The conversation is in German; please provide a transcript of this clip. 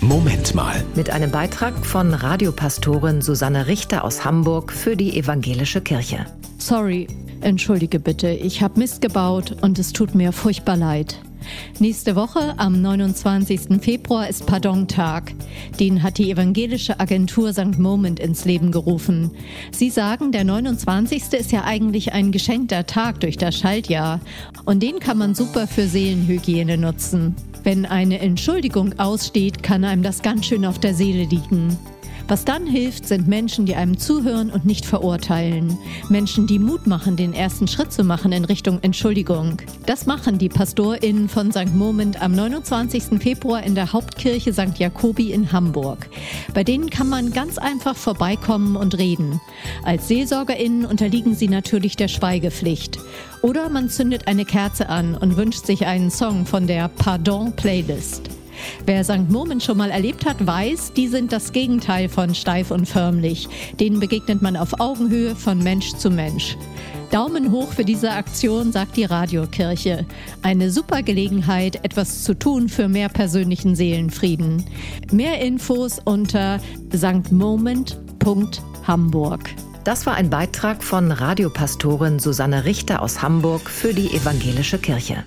Moment mal. Mit einem Beitrag von Radiopastorin Susanne Richter aus Hamburg für die Evangelische Kirche. Sorry, entschuldige bitte, ich habe Mist gebaut und es tut mir furchtbar leid. Nächste Woche, am 29. Februar, ist Pardon-Tag. Den hat die evangelische Agentur St. Moment ins Leben gerufen. Sie sagen, der 29. ist ja eigentlich ein geschenkter Tag durch das Schaltjahr. Und den kann man super für Seelenhygiene nutzen. Wenn eine Entschuldigung aussteht, kann einem das ganz schön auf der Seele liegen. Was dann hilft, sind Menschen, die einem zuhören und nicht verurteilen. Menschen, die Mut machen, den ersten Schritt zu machen in Richtung Entschuldigung. Das machen die PastorInnen von St. Moment am 29. Februar in der Hauptkirche St. Jakobi in Hamburg. Bei denen kann man ganz einfach vorbeikommen und reden. Als SeelsorgerInnen unterliegen sie natürlich der Schweigepflicht. Oder man zündet eine Kerze an und wünscht sich einen Song von der Pardon Playlist. Wer St. Moment schon mal erlebt hat, weiß, die sind das Gegenteil von steif und förmlich. Denen begegnet man auf Augenhöhe von Mensch zu Mensch. Daumen hoch für diese Aktion, sagt die Radiokirche. Eine super Gelegenheit, etwas zu tun für mehr persönlichen Seelenfrieden. Mehr Infos unter stmoment.hamburg. Das war ein Beitrag von Radiopastorin Susanne Richter aus Hamburg für die Evangelische Kirche.